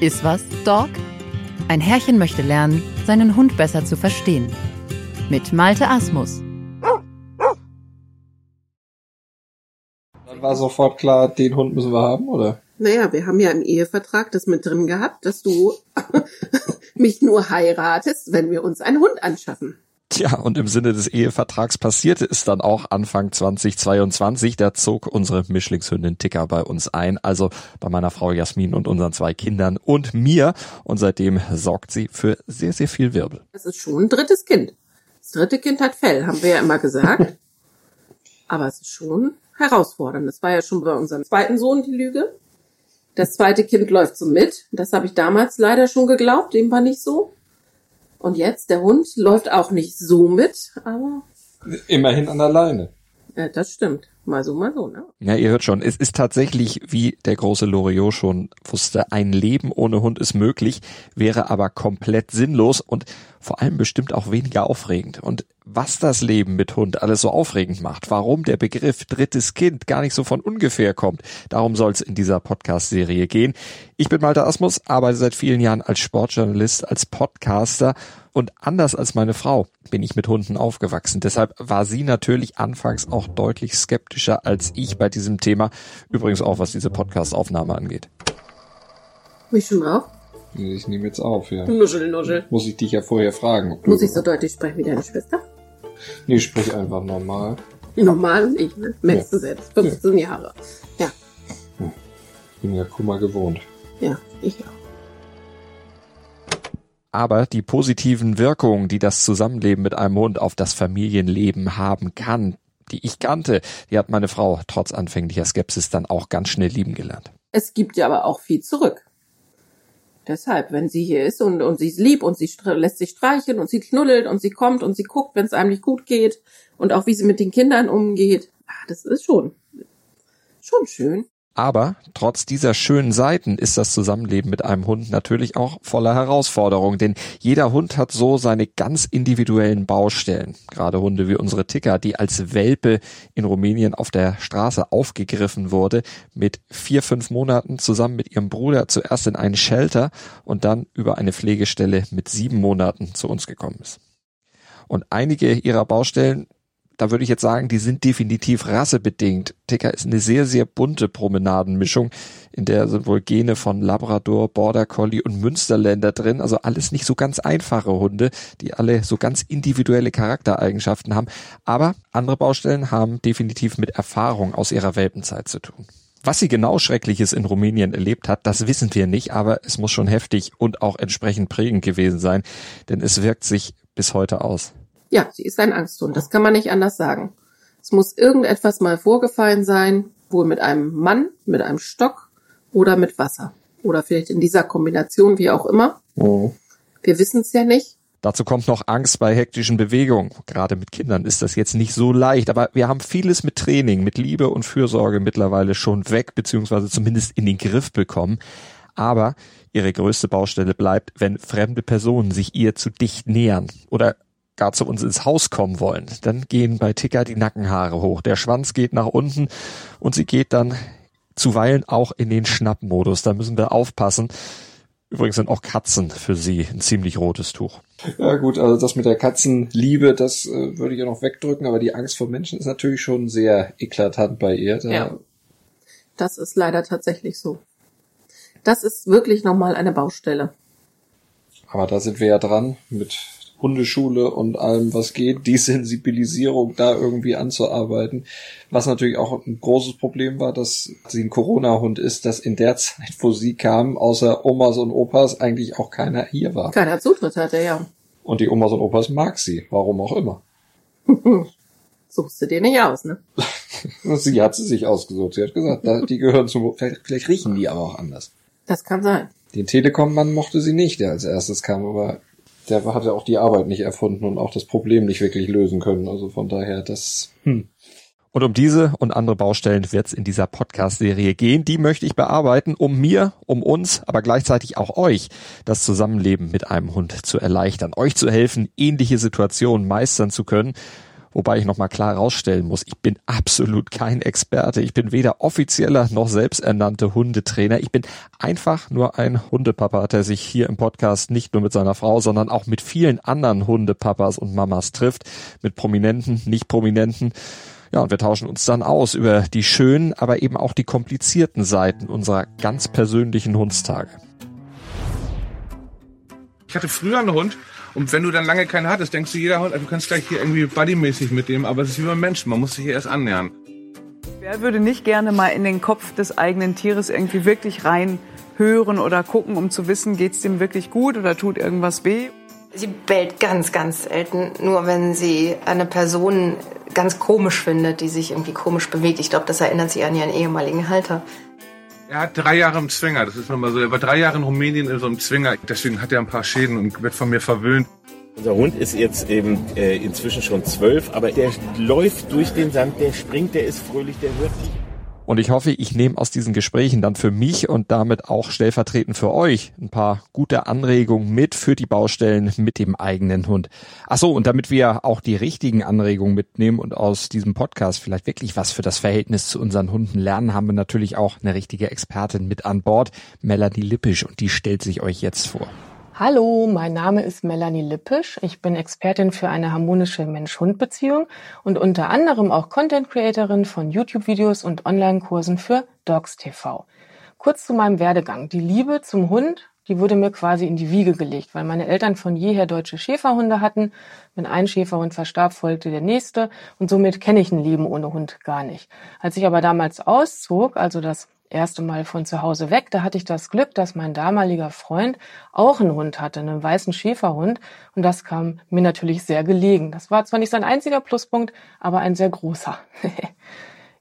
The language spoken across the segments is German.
Ist was, Dog? Ein Herrchen möchte lernen, seinen Hund besser zu verstehen. Mit Malte Asmus. Dann war sofort klar, den Hund müssen wir haben, oder? Naja, wir haben ja im Ehevertrag das mit drin gehabt, dass du mich nur heiratest, wenn wir uns einen Hund anschaffen. Tja, und im Sinne des Ehevertrags passierte es dann auch Anfang 2022. Da zog unsere Mischlingshündin Ticker bei uns ein, also bei meiner Frau Jasmin und unseren zwei Kindern und mir. Und seitdem sorgt sie für sehr, sehr viel Wirbel. Das ist schon ein drittes Kind. Das dritte Kind hat Fell, haben wir ja immer gesagt. Aber es ist schon herausfordernd. Das war ja schon bei unserem zweiten Sohn die Lüge. Das zweite Kind läuft so mit. Das habe ich damals leider schon geglaubt. Dem war nicht so. Und jetzt, der Hund läuft auch nicht so mit, aber. Immerhin an der Leine. Ja, das stimmt. Mal so, mal so, ne? Ja, ihr hört schon, es ist tatsächlich, wie der große Loriot schon wusste, ein Leben ohne Hund ist möglich, wäre aber komplett sinnlos und vor allem bestimmt auch weniger aufregend. Und was das Leben mit Hund alles so aufregend macht, warum der Begriff drittes Kind gar nicht so von ungefähr kommt, darum soll es in dieser Podcast-Serie gehen. Ich bin Malte Asmus, arbeite seit vielen Jahren als Sportjournalist, als Podcaster und anders als meine Frau bin ich mit Hunden aufgewachsen. Deshalb war sie natürlich anfangs auch deutlich skeptischer als ich bei diesem Thema. Übrigens auch, was diese Podcast-Aufnahme angeht. Mich schon auf? Ich nehme jetzt auf, ja. Nuschel, nuschel. Muss ich dich ja vorher fragen. Ob du Muss ich so deutlich sprechen wie deine Schwester? Nee, sprich einfach normal. Normal und ich, ne? Merkst du selbst. 15 Jahre. Ja, Bin ja Kummer gewohnt. ja, ich auch. Aber die positiven Wirkungen, die das Zusammenleben mit einem Hund auf das Familienleben haben kann, die ich kannte, die hat meine Frau trotz anfänglicher Skepsis dann auch ganz schnell lieben gelernt. Es gibt ja aber auch viel zurück. Deshalb, wenn sie hier ist und, und sie ist lieb und sie lässt sich streicheln und sie knuddelt und sie kommt und sie guckt, wenn es einem nicht gut geht und auch wie sie mit den Kindern umgeht, ah, das ist schon, schon schön. Aber trotz dieser schönen Seiten ist das Zusammenleben mit einem Hund natürlich auch voller Herausforderungen, denn jeder Hund hat so seine ganz individuellen Baustellen. Gerade Hunde wie unsere Ticker, die als Welpe in Rumänien auf der Straße aufgegriffen wurde, mit vier, fünf Monaten zusammen mit ihrem Bruder zuerst in einen Shelter und dann über eine Pflegestelle mit sieben Monaten zu uns gekommen ist. Und einige ihrer Baustellen da würde ich jetzt sagen, die sind definitiv rassebedingt. Ticker ist eine sehr, sehr bunte Promenadenmischung, in der sind wohl Gene von Labrador, Border Collie und Münsterländer drin. Also alles nicht so ganz einfache Hunde, die alle so ganz individuelle Charaktereigenschaften haben. Aber andere Baustellen haben definitiv mit Erfahrung aus ihrer Welpenzeit zu tun. Was sie genau Schreckliches in Rumänien erlebt hat, das wissen wir nicht, aber es muss schon heftig und auch entsprechend prägend gewesen sein, denn es wirkt sich bis heute aus. Ja, sie ist ein Angsthund, das kann man nicht anders sagen. Es muss irgendetwas mal vorgefallen sein, wohl mit einem Mann, mit einem Stock oder mit Wasser. Oder vielleicht in dieser Kombination, wie auch immer. Oh. Wir wissen es ja nicht. Dazu kommt noch Angst bei hektischen Bewegungen. Gerade mit Kindern ist das jetzt nicht so leicht, aber wir haben vieles mit Training, mit Liebe und Fürsorge mittlerweile schon weg, beziehungsweise zumindest in den Griff bekommen. Aber ihre größte Baustelle bleibt, wenn fremde Personen sich ihr zu dicht nähern oder gar zu uns ins Haus kommen wollen. Dann gehen bei Ticker die Nackenhaare hoch, der Schwanz geht nach unten und sie geht dann zuweilen auch in den Schnappmodus. Da müssen wir aufpassen. Übrigens sind auch Katzen für sie ein ziemlich rotes Tuch. Ja gut, also das mit der Katzenliebe, das äh, würde ich ja noch wegdrücken, aber die Angst vor Menschen ist natürlich schon sehr eklatant bei ihr. Da, Ja. Das ist leider tatsächlich so. Das ist wirklich nochmal eine Baustelle. Aber da sind wir ja dran mit Hundeschule und allem, was geht, die Sensibilisierung da irgendwie anzuarbeiten. Was natürlich auch ein großes Problem war, dass sie ein Corona-Hund ist, dass in der Zeit, wo sie kam, außer Omas und Opas eigentlich auch keiner hier war. Keiner Zutritt hatte, ja. Und die Omas und Opas mag sie, warum auch immer. Suchst du dir nicht aus, ne? Sie hat sie sich ausgesucht. Sie hat gesagt, die gehören zum, vielleicht, vielleicht riechen die aber auch anders. Das kann sein. Den Telekom-Mann mochte sie nicht, der als erstes kam, aber der hatte auch die Arbeit nicht erfunden und auch das Problem nicht wirklich lösen können. Also von daher, das, hm. Und um diese und andere Baustellen wird es in dieser Podcast-Serie gehen. Die möchte ich bearbeiten, um mir, um uns, aber gleichzeitig auch euch das Zusammenleben mit einem Hund zu erleichtern, euch zu helfen, ähnliche Situationen meistern zu können, Wobei ich nochmal klar rausstellen muss, ich bin absolut kein Experte. Ich bin weder offizieller noch selbsternannte Hundetrainer. Ich bin einfach nur ein Hundepapa, der sich hier im Podcast nicht nur mit seiner Frau, sondern auch mit vielen anderen Hundepapas und Mamas trifft. Mit Prominenten, nicht Prominenten. Ja, und wir tauschen uns dann aus über die schönen, aber eben auch die komplizierten Seiten unserer ganz persönlichen Hundstage. Ich hatte früher einen Hund und wenn du dann lange keinen hattest, denkst du, jeder Hund, du kannst gleich hier irgendwie buddymäßig mit dem, aber es ist wie beim Menschen, man muss sich hier erst annähern. Wer würde nicht gerne mal in den Kopf des eigenen Tieres irgendwie wirklich rein hören oder gucken, um zu wissen, geht's dem wirklich gut oder tut irgendwas weh? Sie bellt ganz, ganz selten, nur wenn sie eine Person ganz komisch findet, die sich irgendwie komisch bewegt. Ich glaube, das erinnert sie an ihren ehemaligen Halter. Er hat drei Jahre im Zwinger, das ist nochmal so. Er war drei Jahre in Rumänien in so einem Zwinger, deswegen hat er ein paar Schäden und wird von mir verwöhnt. Unser Hund ist jetzt eben äh, inzwischen schon zwölf, aber der läuft durch den Sand, der springt, der ist fröhlich, der hört nicht und ich hoffe, ich nehme aus diesen Gesprächen dann für mich und damit auch stellvertretend für euch ein paar gute Anregungen mit für die Baustellen mit dem eigenen Hund. Ach so, und damit wir auch die richtigen Anregungen mitnehmen und aus diesem Podcast vielleicht wirklich was für das Verhältnis zu unseren Hunden lernen, haben wir natürlich auch eine richtige Expertin mit an Bord, Melanie Lippisch, und die stellt sich euch jetzt vor. Hallo, mein Name ist Melanie Lippisch. Ich bin Expertin für eine harmonische Mensch-Hund-Beziehung und unter anderem auch Content Creatorin von YouTube-Videos und Online-Kursen für Dogs TV. Kurz zu meinem Werdegang. Die Liebe zum Hund, die wurde mir quasi in die Wiege gelegt, weil meine Eltern von jeher deutsche Schäferhunde hatten. Wenn ein Schäferhund verstarb, folgte der nächste und somit kenne ich ein Leben ohne Hund gar nicht. Als ich aber damals auszog, also das erste Mal von zu Hause weg. Da hatte ich das Glück, dass mein damaliger Freund auch einen Hund hatte, einen weißen Schäferhund. Und das kam mir natürlich sehr gelegen. Das war zwar nicht sein einziger Pluspunkt, aber ein sehr großer.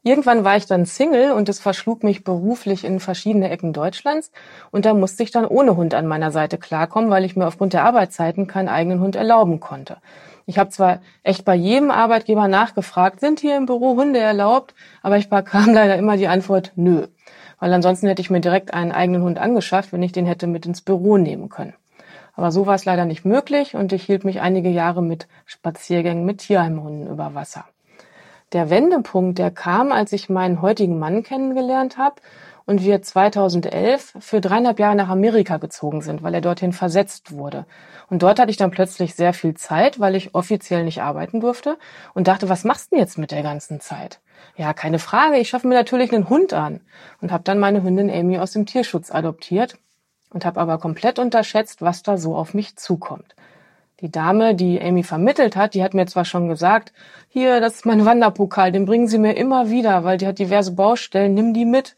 Irgendwann war ich dann Single und es verschlug mich beruflich in verschiedene Ecken Deutschlands. Und da musste ich dann ohne Hund an meiner Seite klarkommen, weil ich mir aufgrund der Arbeitszeiten keinen eigenen Hund erlauben konnte. Ich habe zwar echt bei jedem Arbeitgeber nachgefragt, sind hier im Büro Hunde erlaubt, aber ich bekam leider immer die Antwort nö weil ansonsten hätte ich mir direkt einen eigenen Hund angeschafft, wenn ich den hätte mit ins Büro nehmen können. Aber so war es leider nicht möglich und ich hielt mich einige Jahre mit Spaziergängen mit Tierheimhunden über Wasser. Der Wendepunkt, der kam, als ich meinen heutigen Mann kennengelernt habe und wir 2011 für dreieinhalb Jahre nach Amerika gezogen sind, weil er dorthin versetzt wurde. Und dort hatte ich dann plötzlich sehr viel Zeit, weil ich offiziell nicht arbeiten durfte und dachte, was machst du denn jetzt mit der ganzen Zeit? Ja, keine Frage. Ich schaffe mir natürlich einen Hund an und habe dann meine Hündin Amy aus dem Tierschutz adoptiert und habe aber komplett unterschätzt, was da so auf mich zukommt. Die Dame, die Amy vermittelt hat, die hat mir zwar schon gesagt, hier, das ist mein Wanderpokal, den bringen Sie mir immer wieder, weil die hat diverse Baustellen, nimm die mit.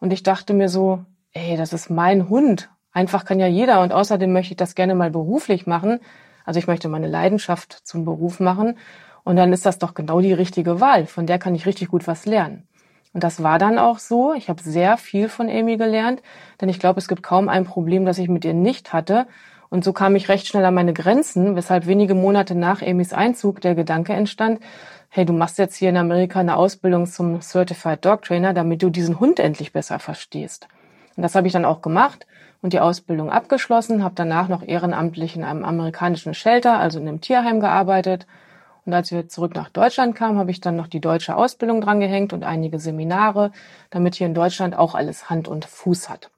Und ich dachte mir so, ey, das ist mein Hund. Einfach kann ja jeder und außerdem möchte ich das gerne mal beruflich machen. Also ich möchte meine Leidenschaft zum Beruf machen und dann ist das doch genau die richtige Wahl. Von der kann ich richtig gut was lernen. Und das war dann auch so. Ich habe sehr viel von Amy gelernt, denn ich glaube, es gibt kaum ein Problem, das ich mit ihr nicht hatte. Und so kam ich recht schnell an meine Grenzen, weshalb wenige Monate nach Amys Einzug der Gedanke entstand, hey, du machst jetzt hier in Amerika eine Ausbildung zum Certified Dog Trainer, damit du diesen Hund endlich besser verstehst. Und das habe ich dann auch gemacht und die Ausbildung abgeschlossen, habe danach noch ehrenamtlich in einem amerikanischen Shelter, also in einem Tierheim gearbeitet und als wir zurück nach Deutschland kamen, habe ich dann noch die deutsche Ausbildung drangehängt und einige Seminare, damit hier in Deutschland auch alles Hand und Fuß hat.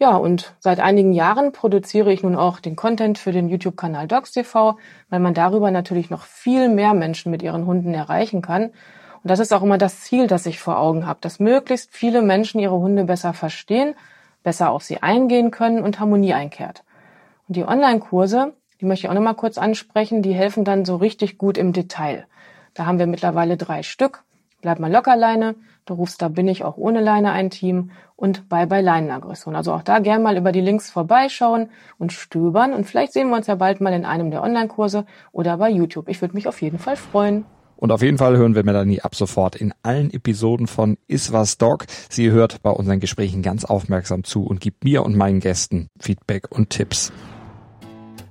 Ja, und seit einigen Jahren produziere ich nun auch den Content für den YouTube-Kanal DogsTV, weil man darüber natürlich noch viel mehr Menschen mit ihren Hunden erreichen kann. Und das ist auch immer das Ziel, das ich vor Augen habe, dass möglichst viele Menschen ihre Hunde besser verstehen, besser auf sie eingehen können und Harmonie einkehrt. Und die Online-Kurse, die möchte ich auch nochmal kurz ansprechen. Die helfen dann so richtig gut im Detail. Da haben wir mittlerweile drei Stück. Bleib mal locker Leine. Du rufst da bin ich auch ohne Leine ein Team und Bye Bye Leinenaggression. Also auch da gern mal über die Links vorbeischauen und stöbern und vielleicht sehen wir uns ja bald mal in einem der Online-Kurse oder bei YouTube. Ich würde mich auf jeden Fall freuen. Und auf jeden Fall hören wir Melanie ab sofort in allen Episoden von Iswas Dog. Sie hört bei unseren Gesprächen ganz aufmerksam zu und gibt mir und meinen Gästen Feedback und Tipps.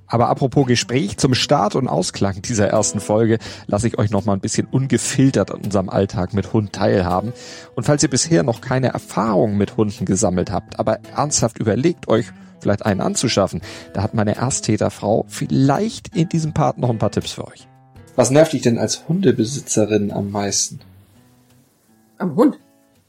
Aber apropos Gespräch zum Start und Ausklang dieser ersten Folge lasse ich euch noch mal ein bisschen ungefiltert an unserem Alltag mit Hund teilhaben. Und falls ihr bisher noch keine Erfahrung mit Hunden gesammelt habt, aber ernsthaft überlegt euch, vielleicht einen anzuschaffen, da hat meine Ersttäterfrau vielleicht in diesem Part noch ein paar Tipps für euch. Was nervt dich denn als Hundebesitzerin am meisten? Am Hund.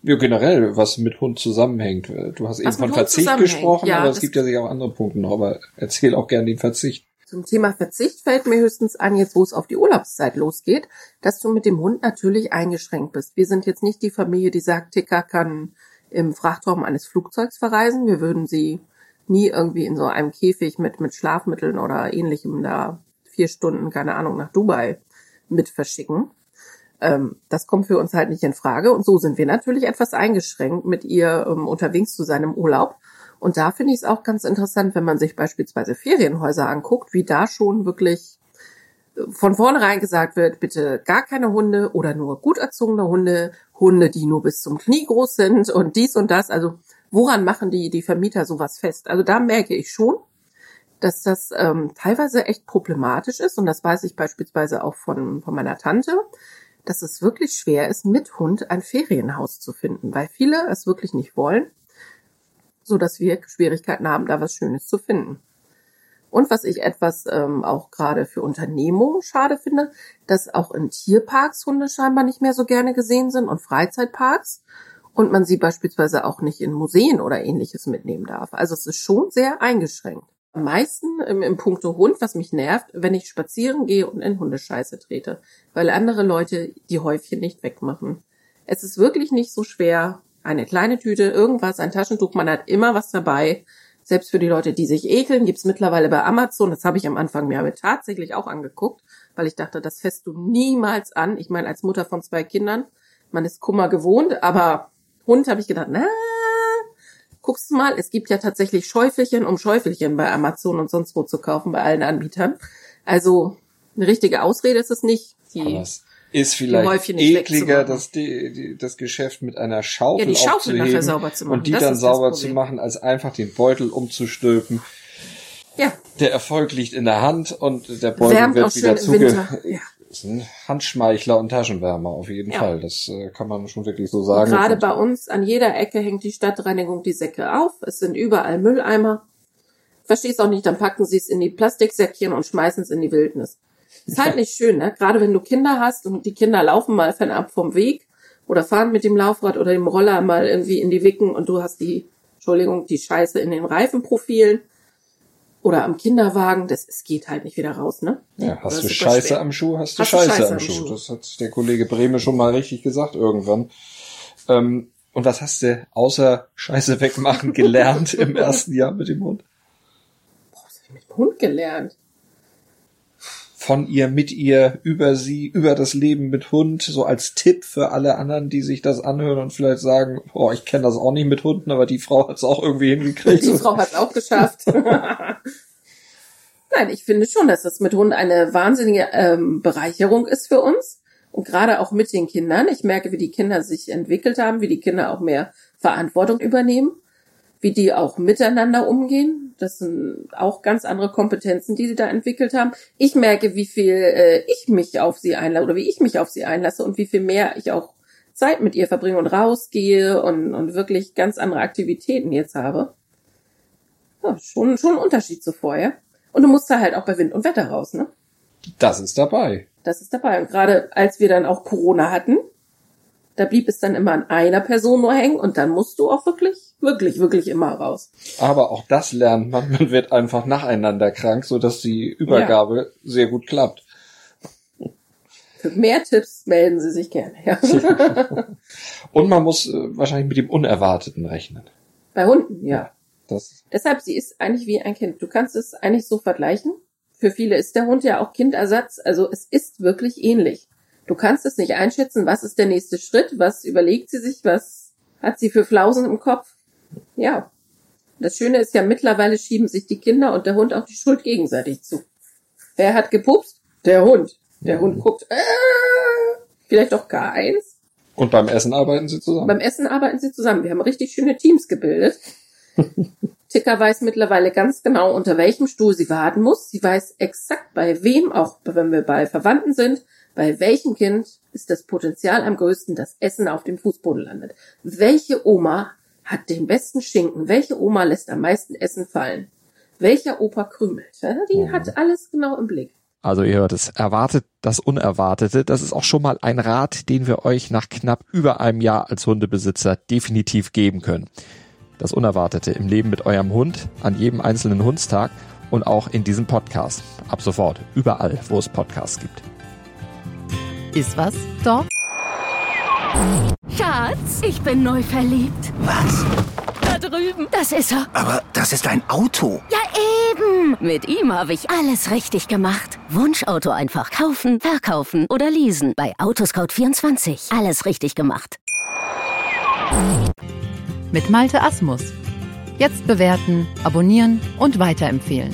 Ja, generell, was mit Hund zusammenhängt. Du hast eben Was mit von Hund Verzicht gesprochen, ja, aber es gibt ja sicher auch andere Punkte noch. Aber erzähl auch gern den Verzicht. Zum Thema Verzicht fällt mir höchstens an, jetzt wo es auf die Urlaubszeit losgeht, dass du mit dem Hund natürlich eingeschränkt bist. Wir sind jetzt nicht die Familie, die sagt, Ticker kann im Frachtraum eines Flugzeugs verreisen. Wir würden sie nie irgendwie in so einem Käfig mit, mit Schlafmitteln oder ähnlichem da vier Stunden, keine Ahnung, nach Dubai mit verschicken. Ähm, das kommt für uns halt nicht in Frage. Und so sind wir natürlich etwas eingeschränkt, mit ihr ähm, unterwegs zu sein im Urlaub. Und da finde ich es auch ganz interessant, wenn man sich beispielsweise Ferienhäuser anguckt, wie da schon wirklich äh, von vornherein gesagt wird, bitte gar keine Hunde oder nur gut erzogene Hunde, Hunde, die nur bis zum Knie groß sind und dies und das. Also woran machen die, die Vermieter sowas fest? Also da merke ich schon, dass das ähm, teilweise echt problematisch ist und das weiß ich beispielsweise auch von, von meiner Tante, dass es wirklich schwer ist, mit Hund ein Ferienhaus zu finden, weil viele es wirklich nicht wollen, so dass wir Schwierigkeiten haben, da was Schönes zu finden. Und was ich etwas ähm, auch gerade für Unternehmungen schade finde, dass auch in Tierparks Hunde scheinbar nicht mehr so gerne gesehen sind und Freizeitparks und man sie beispielsweise auch nicht in Museen oder ähnliches mitnehmen darf. Also es ist schon sehr eingeschränkt. Am meisten im, im Punkto Hund, was mich nervt, wenn ich spazieren gehe und in Hundescheiße trete, weil andere Leute die Häufchen nicht wegmachen. Es ist wirklich nicht so schwer. Eine kleine Tüte, irgendwas, ein Taschentuch, man hat immer was dabei. Selbst für die Leute, die sich ekeln, gibt's mittlerweile bei Amazon. Das habe ich am Anfang mir aber tatsächlich auch angeguckt, weil ich dachte, das fässt du niemals an. Ich meine, als Mutter von zwei Kindern, man ist Kummer gewohnt, aber Hund habe ich gedacht, na, guckst du mal, es gibt ja tatsächlich Schäufelchen um Schäufelchen bei Amazon und sonst wo zu kaufen, bei allen Anbietern. Also eine richtige Ausrede ist es nicht. Die, ist vielleicht ekliger, das, die, die, das Geschäft mit einer Schaufel, Ja, die Schaufel nachher sauber zu machen. und die Das dann sauber zu machen, als einfach den Beutel umzustülpen. ja, Der Erfolg liegt in der Hand und der Beutel wärmt wird wieder zuge... Winter. Ja. Ein Handschmeichler und Taschenwärmer auf jeden Ja. Fall. Das äh, kann man schon wirklich so sagen. Gerade bei uns an jeder Ecke hängt die Stadtreinigung die Säcke auf. Es sind überall Mülleimer. Verstehst auch nicht, dann packen sie es in die Plastiksäckchen und schmeißen es in die Wildnis. Ist halt nicht schön, ne? Gerade wenn du Kinder hast und die Kinder laufen mal fernab vom Weg oder fahren mit dem Laufrad oder dem Roller mal irgendwie in die Wicken und du hast die, Entschuldigung, die Scheiße in den Reifenprofilen oder am Kinderwagen, das, es geht halt nicht wieder raus, ne? Ja, hast du Scheiße schwer. am Schuh, hast du Hast Scheiße, Scheiße am Schuh. Schuh. Das hat der Kollege Brehme schon mal richtig gesagt irgendwann. Ähm, und was hast du außer Scheiße wegmachen gelernt im ersten Jahr mit dem Hund? Was hab ich mit dem Hund gelernt? Von ihr, mit ihr, über sie, über das Leben mit Hund, so als Tipp für alle anderen, die sich das anhören und vielleicht sagen, oh, ich kenne das auch nicht mit Hunden, aber die Frau hat es auch irgendwie hingekriegt. Die Frau hat es auch geschafft. Nein, ich finde schon, dass das mit Hund eine wahnsinnige ähm, Bereicherung ist für uns. Und gerade auch mit den Kindern. Ich merke, wie die Kinder sich entwickelt haben, wie die Kinder auch mehr Verantwortung übernehmen, wie die auch miteinander umgehen. Das sind auch ganz andere Kompetenzen, die sie da entwickelt haben. Ich merke, wie viel äh, ich mich auf sie einlasse oder wie ich mich auf sie einlasse und wie viel mehr ich auch Zeit mit ihr verbringe und rausgehe und, und wirklich ganz andere Aktivitäten jetzt habe. Ja, schon, schon ein Unterschied zu vorher. Und du musst da halt auch bei Wind und Wetter raus, ne? Das ist dabei. Das ist dabei. Und gerade als wir dann auch Corona hatten, da blieb es dann immer an einer Person nur hängen und dann musst du auch wirklich, wirklich, wirklich immer raus. Aber auch das lernt man. Man wird einfach nacheinander krank, so dass die Übergabe sehr gut klappt. Für mehr Tipps melden Sie sich gerne. Ja. Und man muss äh, wahrscheinlich mit dem Unerwarteten rechnen. Bei Hunden, ja. Das, Deshalb, sie ist eigentlich wie ein Kind. Du kannst es eigentlich so vergleichen. Für viele ist der Hund ja auch Kindersatz. Also es ist wirklich ähnlich. Du kannst es nicht einschätzen, was ist der nächste Schritt, was überlegt sie sich, was hat sie für Flausen im Kopf. Ja. Das Schöne ist ja, mittlerweile schieben sich die Kinder und der Hund auch die Schuld gegenseitig zu. Wer hat gepupst? Der Hund. Der Hund guckt, äh, vielleicht doch gar eins. und beim Essen arbeiten sie zusammen. Beim Essen arbeiten sie zusammen. Wir haben richtig schöne Teams gebildet. Ticker weiß mittlerweile ganz genau, unter welchem Stuhl sie warten muss. Sie weiß exakt bei wem, auch wenn wir bei Verwandten sind, bei welchem Kind ist das Potenzial am größten, dass Essen auf dem Fußboden landet. Welche Oma hat den besten Schinken? Welche Oma lässt am meisten Essen fallen? Welcher Opa krümelt? Die hat alles genau im Blick. Also ihr hört es, erwartet das Unerwartete. Das ist auch schon mal ein Rat, den wir euch nach knapp über einem Jahr als Hundebesitzer definitiv geben können. Das Unerwartete im Leben mit eurem Hund an jedem einzelnen Hundstag und auch in diesem Podcast. Ab sofort, überall, wo es Podcasts gibt. Ist was, Doch? Schatz, ich bin neu verliebt. Was? Da drüben. Das ist er. Aber das ist ein Auto. Ja, eben. Mit ihm habe ich alles richtig gemacht. Wunschauto einfach kaufen, verkaufen oder leasen. Bei Autoscout24. Alles richtig gemacht. Mit Malte Asmus. Jetzt bewerten, abonnieren und weiterempfehlen.